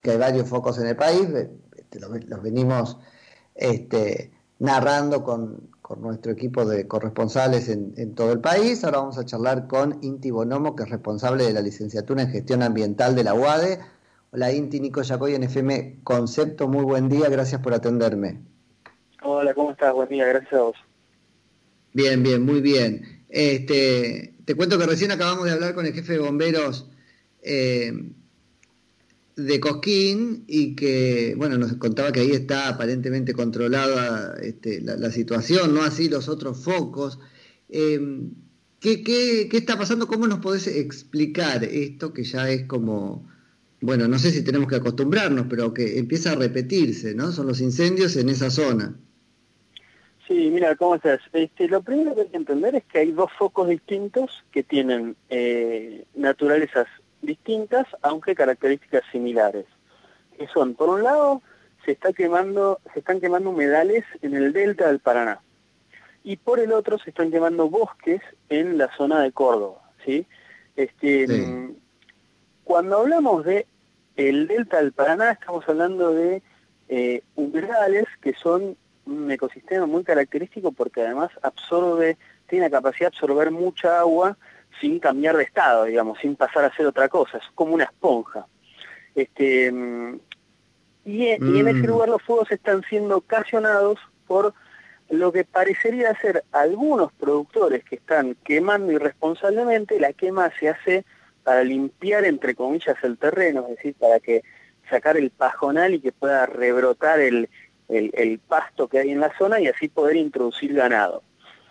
que hay varios focos en el país, este, los, venimos este, narrando con, nuestro equipo de corresponsales en, todo el país. Ahora vamos a charlar con Inti Bonomo, que es responsable de la licenciatura en gestión ambiental de la UADE. Hola Inti, Nico Yacoy en FM Concepto, muy buen día, gracias por atenderme. Hola, ¿cómo estás? Buen día, gracias a vos. Bien, bien, muy bien. Este, te cuento que recién acabamos de hablar con el jefe de bomberos eh, de Cosquín y que, bueno, nos contaba que ahí está aparentemente controlada este, la, situación, no así los otros focos. Em, ¿qué, qué, qué, está pasando? ¿Cómo nos podés explicar esto que ya es como, bueno, no sé si tenemos que acostumbrarnos, pero que empieza a repetirse, ¿no? Son los incendios en esa zona. Sí, mira, ¿cómo estás? Este, lo primero que hay que entender es que hay dos focos distintos que tienen eh, naturalezas distintas, aunque características similares. Que son, por un lado, se está quemando, se están quemando humedales en el delta del Paraná. Y por el otro se están quemando bosques en la zona de Córdoba, ¿sí? Este, Cuando hablamos de el delta del Paraná, estamos hablando de eh, humedales que son un ecosistema muy característico porque además absorbe, tiene la capacidad de absorber mucha agua sin cambiar de estado, digamos, sin pasar a ser otra cosa, es como una esponja. Este, y, en ese mm. lugar los fuegos están siendo ocasionados por lo que parecería ser algunos productores que están quemando irresponsablemente, la quema se hace para limpiar, entre comillas, el terreno, es decir, para que sacar el pajonal y que pueda rebrotar el, el, pasto que hay en la zona y así poder introducir ganado.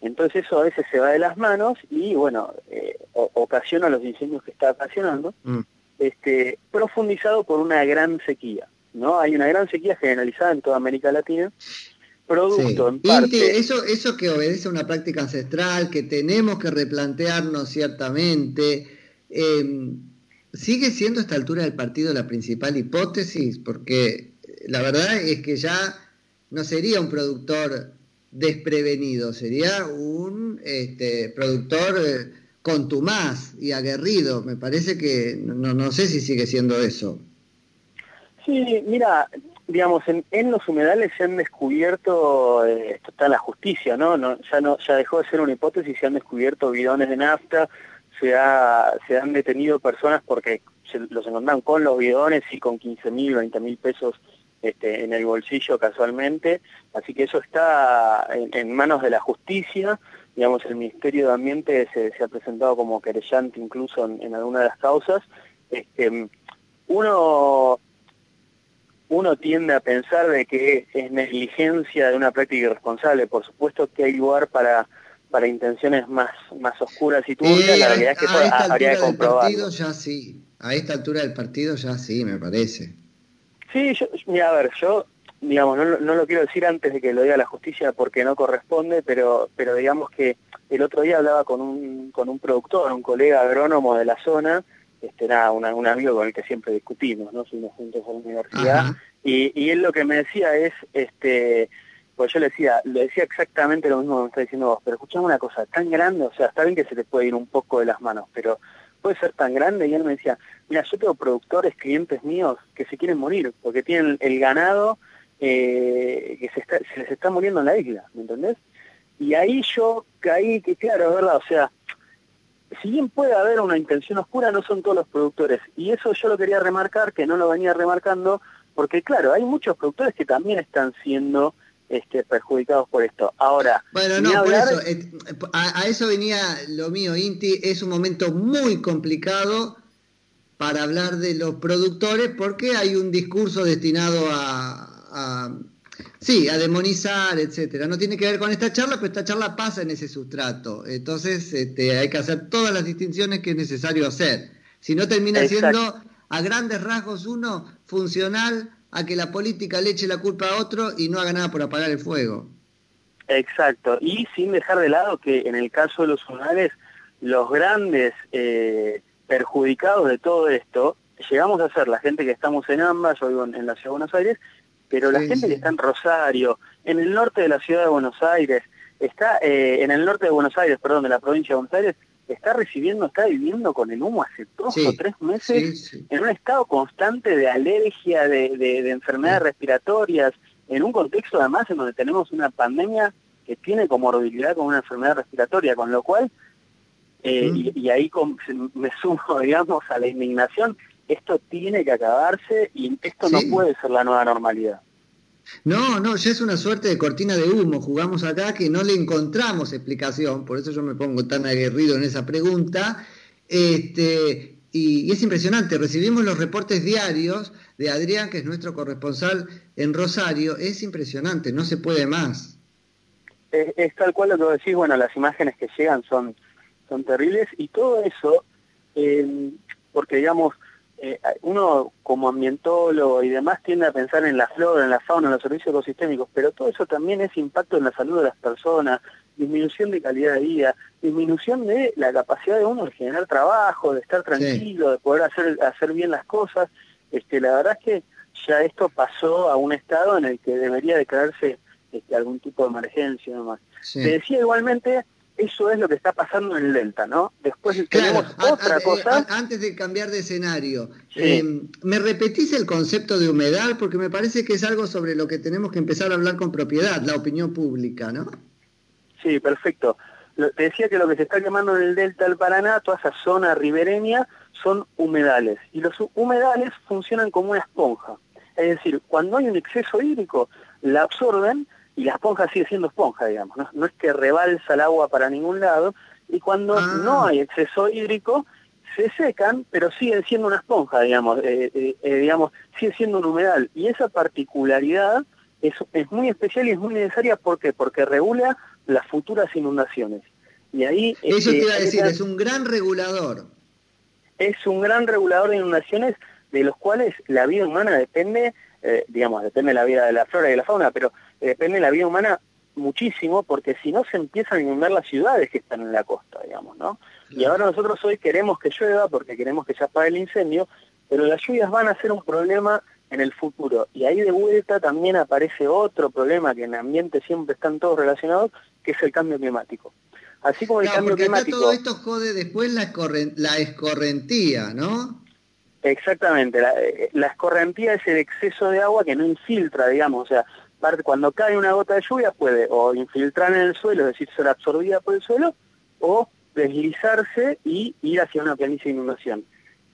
Entonces eso a veces se va de las manos y bueno, eh, ocasiona los incendios que está ocasionando, mm. este, profundizado por una gran sequía. ¿no? Hay una gran sequía generalizada en toda América Latina, producto en parte... eso, eso que obedece a una práctica ancestral, que tenemos que replantearnos ciertamente, em, ¿sigue siendo a esta altura del partido la principal hipótesis? Porque la verdad es que ya no sería un productor desprevenido, sería un este, productor eh, contumaz y aguerrido. Me parece que no, no sé si sigue siendo eso. Sí, mira, digamos, en, los humedales se han descubierto, eh, esto está en la justicia, ¿no? ¿no? Ya no ya dejó de ser una hipótesis, se han descubierto bidones de nafta, se, ha, se han detenido personas porque los encontraron con los bidones y con 15 mil, 20 mil pesos este, en el bolsillo casualmente, así que eso está en, manos de la justicia, digamos, el Ministerio de Ambiente se, ha presentado como querellante incluso en, alguna de las causas. Este, uno, uno tiende a pensar de que es negligencia de una práctica irresponsable, por supuesto que hay lugar para para intenciones más, más oscuras y turbias, la realidad es que eso habría que comprobarlo. Ya sí, a esta altura del partido ya sí, me parece. Sí, yo, mira, a ver, yo, digamos, no, no, lo quiero decir antes de que lo diga la justicia porque no corresponde, pero, pero digamos que el otro día hablaba con un, con un productor, un colega agrónomo de la zona, este, nada, un amigo con el que siempre discutimos, ¿no? Fuimos juntos a la universidad, y, y él lo que me decía es, este, pues yo le decía, le decía exactamente lo mismo que me está diciendo vos, pero escuchame una cosa, tan grande, o sea, está bien que se te puede ir un poco de las manos, pero puede ser tan grande, y él me decía, mira, yo tengo productores, clientes míos, que se quieren morir, porque tienen el ganado eh, que se, está, se les está muriendo en la isla, ¿me entendés? Y ahí yo caí, que claro, verdad, o sea, si bien puede haber una intención oscura, no son todos los productores. Y eso yo lo quería remarcar, que no lo venía remarcando, porque claro, hay muchos productores que también están siendo este, perjudicados por esto. Ahora, bueno, no, por eso, eh, a, eso venía lo mío, Inti, es un momento muy complicado para hablar de los productores porque hay un discurso destinado a, sí, a demonizar, etcétera. No tiene que ver con esta charla, pero esta charla pasa en ese sustrato. Entonces, este, hay que hacer todas las distinciones que es necesario hacer. Si no termina siendo a grandes rasgos uno funcional a que la política le eche la culpa a otro y no haga nada por apagar el fuego. Exacto, y sin dejar de lado que en el caso de los zonales, los grandes eh, perjudicados de todo esto, llegamos a ser la gente que estamos en ambas, yo vivo en, la Ciudad de Buenos Aires, pero la gente que está en Rosario, en el norte de la Ciudad de Buenos Aires, está eh, en el norte de Buenos Aires, perdón, de la provincia de Buenos Aires, está recibiendo, está viviendo con el humo hace dos o tres meses en un estado constante de alergia, de, enfermedades respiratorias, en un contexto además en donde tenemos una pandemia que tiene comorbilidad con una enfermedad respiratoria, con lo cual, eh, y, ahí me sumo, digamos, a la indignación, esto tiene que acabarse y esto no puede ser la nueva normalidad. No, no, ya es una suerte de cortina de humo, jugamos acá que no le encontramos explicación, por eso yo me pongo tan aguerrido en esa pregunta. Este, y, es impresionante, recibimos los reportes diarios de Adrián, que es nuestro corresponsal en Rosario, es impresionante, no se puede más. Es, tal cual lo que decís, bueno, las imágenes que llegan son, son terribles y todo eso, eh, porque digamos, eh, uno como ambientólogo y demás tiende a pensar en la flora, en la fauna, en los servicios ecosistémicos, pero todo eso también es impacto en la salud de las personas, disminución de calidad de vida, disminución de la capacidad de uno de generar trabajo, de estar tranquilo, de poder hacer, hacer bien las cosas. Este, la verdad es que ya esto pasó a un estado en el que debería declararse este, algún tipo de emergencia nomás. Te decía igualmente eso es lo que está pasando en el Delta, ¿no? Después tenemos otra eh, cosa. antes de cambiar de escenario, em, ¿me repetís el concepto de humedad? Porque me parece que es algo sobre lo que tenemos que empezar a hablar con propiedad, la opinión pública, ¿no? Sí, perfecto. Te decía que lo que se está quemando en el Delta del Paraná, toda esa zona ribereña, son humedales. Y los humedales funcionan como una esponja. Es decir, cuando hay un exceso hídrico, la absorben y la esponja sigue siendo esponja, digamos, no, es que rebalsa el agua para ningún lado, y cuando ah. no hay exceso hídrico, se secan, pero siguen siendo una esponja, digamos, eh, eh, eh, digamos, sigue siendo un humedal, y esa particularidad es, es muy especial y es muy necesaria, ¿por qué? Porque regula las futuras inundaciones. Y ahí... Eso te iba a decir, es un gran regulador. Es un gran regulador de inundaciones de los cuales la vida humana depende, digamos, depende de la vida de la flora y de la fauna, pero depende de la vida humana muchísimo, porque si no se empiezan a inundar las ciudades que están en la costa, digamos, ¿no? Y ahora nosotros hoy queremos que llueva porque queremos que se apague el incendio, pero las lluvias van a ser un problema en el futuro. Y ahí de vuelta también aparece otro problema que en el ambiente siempre están todos relacionados, que es el cambio climático. Así como el cambio climático... todo esto jode después la, la escorrentía, ¿no? Exactamente, la, eh, la escorrentía es el exceso de agua que no infiltra, digamos, o sea, cuando cae una gota de lluvia puede o infiltrar en el suelo, es decir, ser absorbida por el suelo, o deslizarse y ir hacia una planicie de inundación.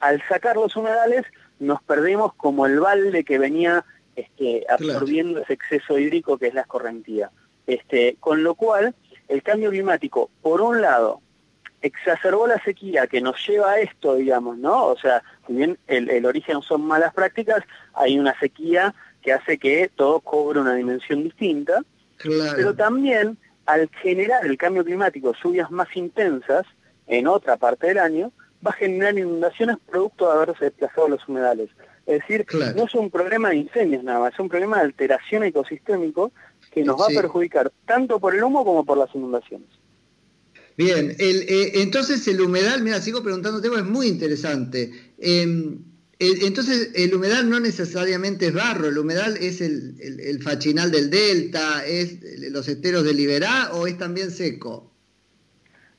Al sacar los humedales nos perdemos como el balde que venía este, absorbiendo ese exceso hídrico que es la escorrentía. Este, con lo cual, el cambio climático, por un lado, exacerbó la sequía que nos lleva a esto, digamos, ¿no? O sea, si bien el, el origen son malas prácticas, hay una sequía que hace que todo cobre una dimensión distinta, pero también al generar el cambio climático lluvias más intensas en otra parte del año, va a generar inundaciones producto de haberse desplazado los humedales. Es decir, no es un problema de incendios nada más, es un problema de alteración ecosistémico que nos va a perjudicar tanto por el humo como por las inundaciones. Bien, el, eh, entonces el humedal, mira, sigo preguntándote, es muy interesante. Em, entonces, el humedal no necesariamente es barro, el humedal es el, fachinal del delta, es los esteros de Liberá o es también seco.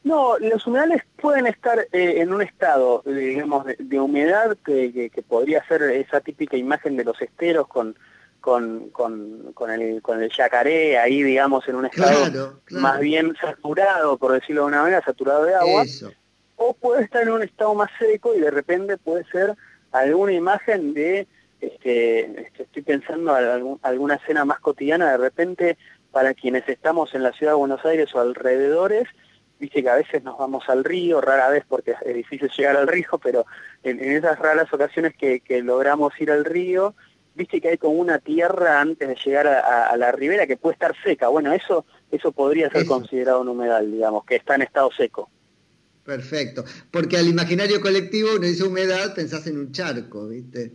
No, los humedales pueden estar eh, en un estado, digamos, de, humedad que, podría ser esa típica imagen de los esteros con, con, con, el, con el yacaré ahí, digamos, en un estado más bien saturado, por decirlo de una manera, saturado de agua. O puede estar en un estado más seco y de repente puede ser alguna imagen de, este, este, estoy pensando en alguna escena más cotidiana, de repente para quienes estamos en la ciudad de Buenos Aires o alrededores, viste que a veces nos vamos al río, rara vez porque es difícil llegar al río, pero en, esas raras ocasiones que, logramos ir al río, viste que hay como una tierra antes de llegar a, la ribera que puede estar seca. Bueno, eso, eso podría ser considerado un humedal, digamos, que está en estado seco. Perfecto. Porque al imaginario colectivo uno dice humedad, pensás en un charco, ¿viste?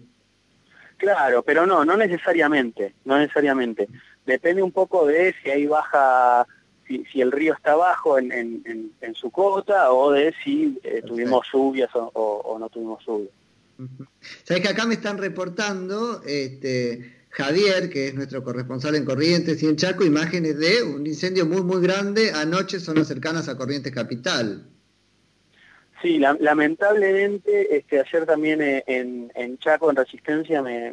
Claro, pero no, no necesariamente, no necesariamente. Depende un poco de si ahí baja, si, el río está bajo en, en, su cota o de si eh, tuvimos lluvias o, no tuvimos lluvias. Sabes que acá me están reportando este, Javier, que es nuestro corresponsal en Corrientes y en Chaco, imágenes de un incendio muy, muy grande anoche, zonas cercanas a Corrientes Capital. Sí, lamentablemente, este, ayer también eh, en, Chaco, en Resistencia, me,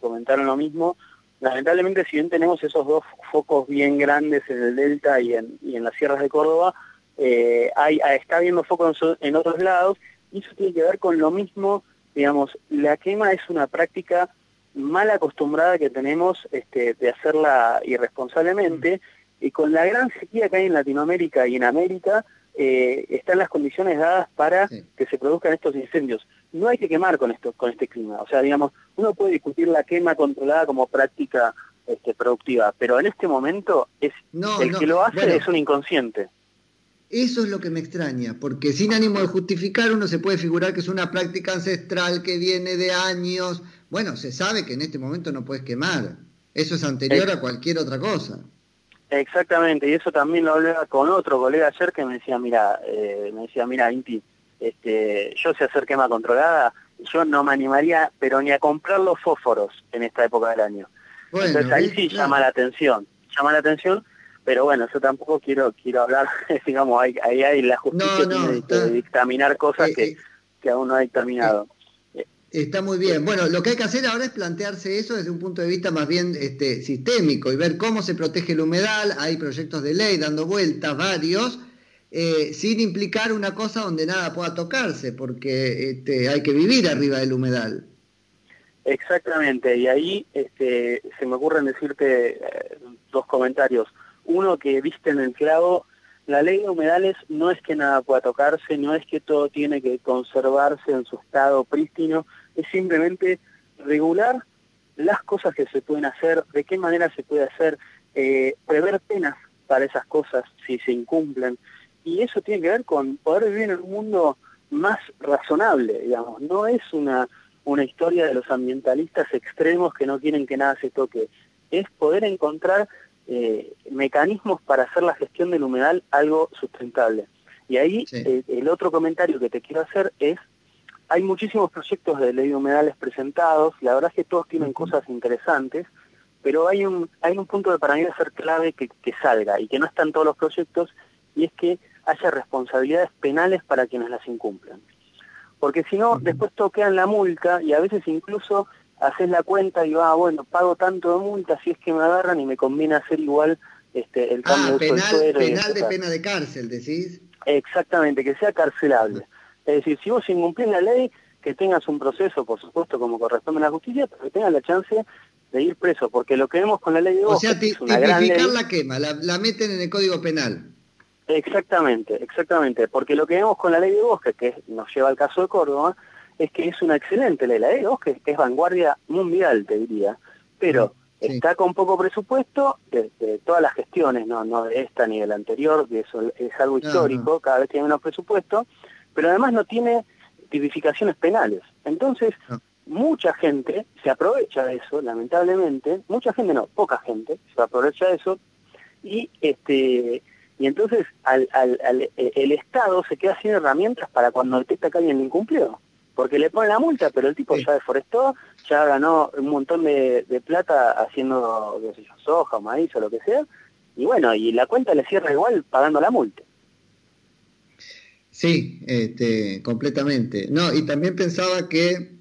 comentaron lo mismo. Lamentablemente, si bien tenemos esos dos focos bien grandes en el Delta y en, las sierras de Córdoba, eh, hay, está habiendo focos en, otros lados, y eso tiene que ver con lo mismo, digamos, la quema es una práctica mal acostumbrada que tenemos este, de hacerla irresponsablemente, y con la gran sequía que hay en Latinoamérica y en América, eh, están las condiciones dadas para que se produzcan estos incendios. No hay que quemar con esto, con este clima. O sea, digamos, uno puede discutir la quema controlada como práctica este, productiva, pero en este momento es el que lo hace es un inconsciente. Eso es lo que me extraña, porque sin ánimo de justificar uno se puede figurar que es una práctica ancestral que viene de años. Bueno, se sabe que en este momento no puedes quemar. Eso es anterior a cualquier otra cosa. Exactamente, y eso también lo hablaba con otro colega ayer que me decía, mira, eh, me decía, mira, Inti, este, yo sé hacer quema controlada, yo no me animaría, pero ni a comprar los fósforos en esta época del año. Entonces ahí sí llama la atención, llama la atención, pero bueno, yo tampoco quiero quiero hablar, digamos, ahí, ahí hay la justicia de, dictaminar cosas eh, que, eh, que aún no ha dictaminado. Está muy bien. Bueno, lo que hay que hacer ahora es plantearse eso desde un punto de vista más bien este, sistémico y ver cómo se protege el humedal. Hay proyectos de ley dando vueltas, varios, eh, sin implicar una cosa donde nada pueda tocarse, porque este, hay que vivir arriba del humedal. Exactamente, y ahí este, se me ocurren decirte eh, dos comentarios. Uno que viste en el clavo, la ley de humedales no es que nada pueda tocarse, no es que todo tiene que conservarse en su estado prístino, es simplemente regular las cosas que se pueden hacer, de qué manera se puede hacer, eh, prever penas para esas cosas si se incumplen. Y eso tiene que ver con poder vivir en un mundo más razonable, digamos. No es una, una historia de los ambientalistas extremos que no quieren que nada se toque. Es poder encontrar eh, mecanismos para hacer la gestión del humedal algo sustentable. Y ahí eh, el otro comentario que te quiero hacer es hay muchísimos proyectos de ley de humedales presentados, la verdad es que todos tienen cosas interesantes, pero hay un, hay un punto de para mí de ser clave que, salga y que no están todos los proyectos, y es que haya responsabilidades penales para quienes las incumplan. Porque si no, después toquean la multa y a veces incluso haces la cuenta y va, ah, bueno, pago tanto de multa si es que me agarran y me conviene hacer igual este, el cambio ah, penal, penal de pena de cárcel, decís. Exactamente, que sea carcelable. Es decir, si vos incumplís la ley, que tengas un proceso, por supuesto, como corresponde a la justicia, pero que tengas la chance de ir preso, porque lo que vemos con la ley de bosque O sea, es una la quema, la, meten en el Código Penal. Exactamente, exactamente, porque lo que vemos con la ley de bosque, que nos lleva al caso de Córdoba, es que es una excelente ley. La ley de bosque es vanguardia mundial, te diría, pero está con poco presupuesto de, todas las gestiones, no, no de esta ni de la anterior, que eso es algo histórico, cada vez tiene menos presupuesto, pero además no tiene tipificaciones penales. Entonces, mucha gente se aprovecha de eso, lamentablemente, mucha gente no, poca gente se aprovecha de eso, y este y entonces al, el Estado se queda sin herramientas para cuando detecta que alguien incumplió. Porque le ponen la multa, pero el tipo ya deforestó, ya ganó un montón de, plata haciendo, qué sé yo, soja, maíz o lo que sea, y bueno, y la cuenta le cierra igual pagando la multa. Sí, este, completamente. No, y también pensaba que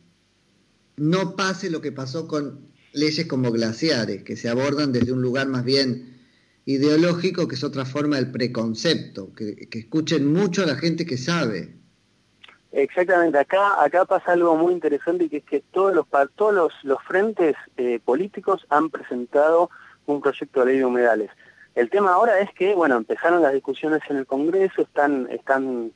no pase lo que pasó con leyes como glaciares, que se abordan desde un lugar más bien ideológico, que es otra forma del preconcepto, que, escuchen mucho a la gente que sabe. Exactamente, acá acá pasa algo muy interesante y que es que todos los todos los, los frentes eh, políticos han presentado un proyecto de ley de humedales. El tema ahora es que, bueno, empezaron las discusiones en el Congreso, están están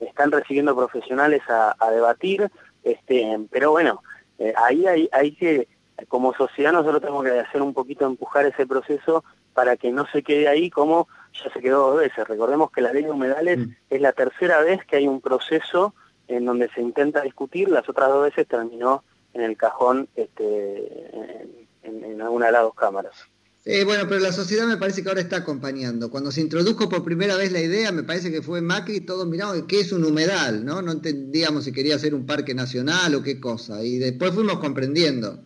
están recibiendo profesionales a, debatir, este, pero bueno, eh, ahí hay, hay que, como sociedad nosotros tenemos que hacer un poquito empujar ese proceso para que no se quede ahí como ya se quedó dos veces. Recordemos que la ley de humedales mm. es la tercera vez que hay un proceso en donde se intenta discutir, las otras dos veces terminó en el cajón este, en, en alguna de las dos cámaras. Eh, bueno, pero la sociedad me parece que ahora está acompañando. Cuando se introdujo por primera vez la idea, me parece que fue Macri, todos miramos qué es un humedal, ¿no? No entendíamos si quería ser un parque nacional o qué cosa. Y después fuimos comprendiendo.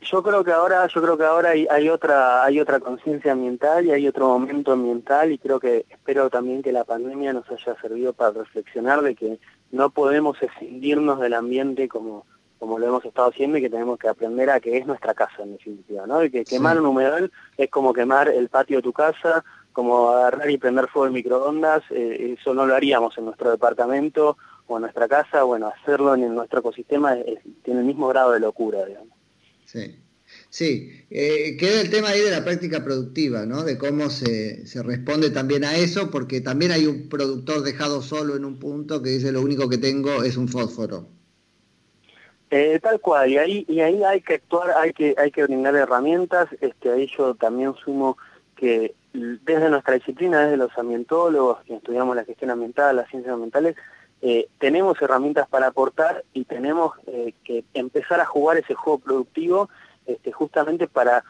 Yo creo que ahora, yo creo que ahora hay, otra, hay otra conciencia ambiental y hay otro momento ambiental y creo que espero también que la pandemia nos haya servido para reflexionar de que no podemos escindirnos del ambiente como, como lo hemos estado haciendo y que tenemos que aprender a que es nuestra casa en definitiva, ¿no? Y que quemar un humedal es como quemar el patio de tu casa, como agarrar y prender fuego en microondas, eh, eso no lo haríamos en nuestro departamento o en nuestra casa, bueno, hacerlo en nuestro ecosistema tiene el mismo grado de locura, digamos. Sí. Sí, eh, queda el tema ahí de la práctica productiva, ¿no? De cómo se, se, responde también a eso, porque también hay un productor dejado solo en un punto que dice lo único que tengo es un fósforo. Eh, tal cual, y ahí, y ahí hay que actuar, hay que, hay que brindar herramientas, este, ahí yo también sumo que desde nuestra disciplina, desde los ambientólogos, que estudiamos la gestión ambiental, las ciencias ambientales, eh, tenemos herramientas para aportar y tenemos eh, que empezar a jugar ese juego productivo este, justamente para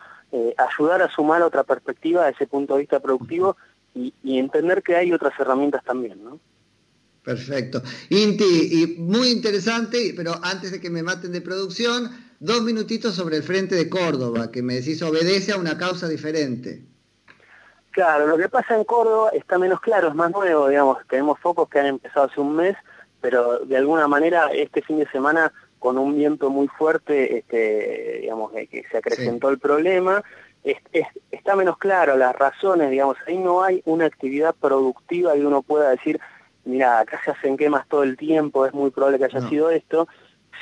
ayudar a sumar otra perspectiva a ese punto de vista productivo y, y entender que hay otras herramientas también, ¿no? Perfecto. Inti, y muy interesante, pero antes de que me maten de producción, dos minutitos sobre el Frente de Córdoba, que me decís obedece a una causa diferente. Claro, lo que pasa en Córdoba está menos claro, es más nuevo, digamos, tenemos focos que han empezado hace un mes, pero de alguna manera este fin de semana con un viento muy fuerte, este, digamos, que se acrecentó el problema, está menos claro las razones, digamos, ahí no hay una actividad productiva que uno pueda decir, mira, acá se hacen quemas todo el tiempo, es muy probable que haya sido esto.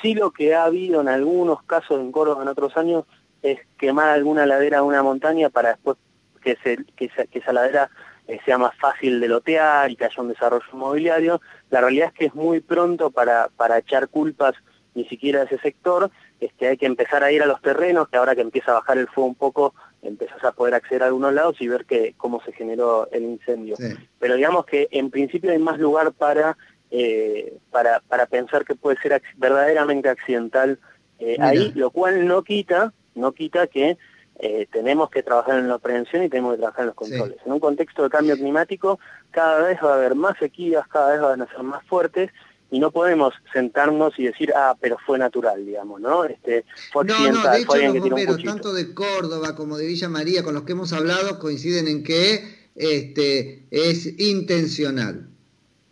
Sí lo que ha habido en algunos casos en Córdoba en otros años es quemar alguna ladera de una montaña para después que, se, que, esa, ladera eh, sea más fácil de lotear y que haya un desarrollo inmobiliario. La realidad es que es muy pronto para, para echar culpas ni siquiera a ese sector, este, hay que empezar a ir a los terrenos, que ahora que empieza a bajar el fuego un poco, empezás a poder acceder a algunos lados y ver que, cómo se generó el incendio. Pero digamos que en principio hay más lugar para, eh, para, para pensar que puede ser verdaderamente accidental eh, ahí, lo cual no quita, no quita que eh, tenemos que trabajar en la prevención y tenemos que trabajar en los controles. En un contexto de cambio climático, cada vez va a haber más sequías, cada vez van a ser más fuertes y no podemos sentarnos y decir, ah, pero fue natural, digamos, ¿no? Este, fue no, no, de hecho los bomberos, tanto de Córdoba como de Villa María, con los que hemos hablado, coinciden en que este, es intencional.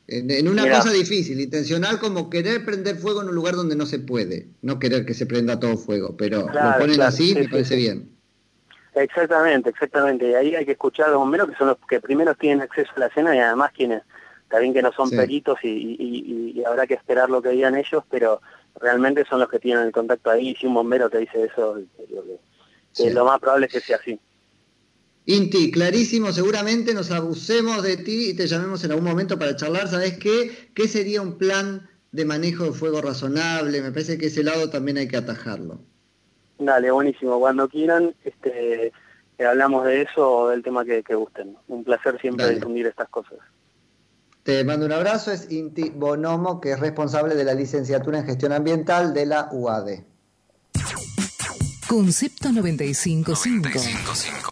En, una cosa difícil, intencional como querer prender fuego en un lugar donde no se puede, no querer que se prenda todo fuego, pero lo ponen así, me parece bien. Exactamente, exactamente. Y ahí hay que escuchar a los bomberos que son los que primero tienen acceso a la escena y además quienes Está bien que no son peritos y, habrá que esperar lo que digan ellos, pero realmente son los que tienen el contacto ahí. Y si un bombero te dice eso, lo más probable es que sea así. Inti, clarísimo, seguramente nos abusemos de ti y te llamemos en algún momento para charlar. ¿Sabes qué? ¿Qué sería un plan de manejo de fuego razonable? Me parece que ese lado también hay que atajarlo. Dale, buenísimo. Cuando quieran, este, hablamos de eso o del tema que, gusten. Un placer siempre difundir estas cosas. Te mando un abrazo, es Inti Bonomo, que es responsable de la licenciatura en gestión ambiental de la UAD. Concepto 955.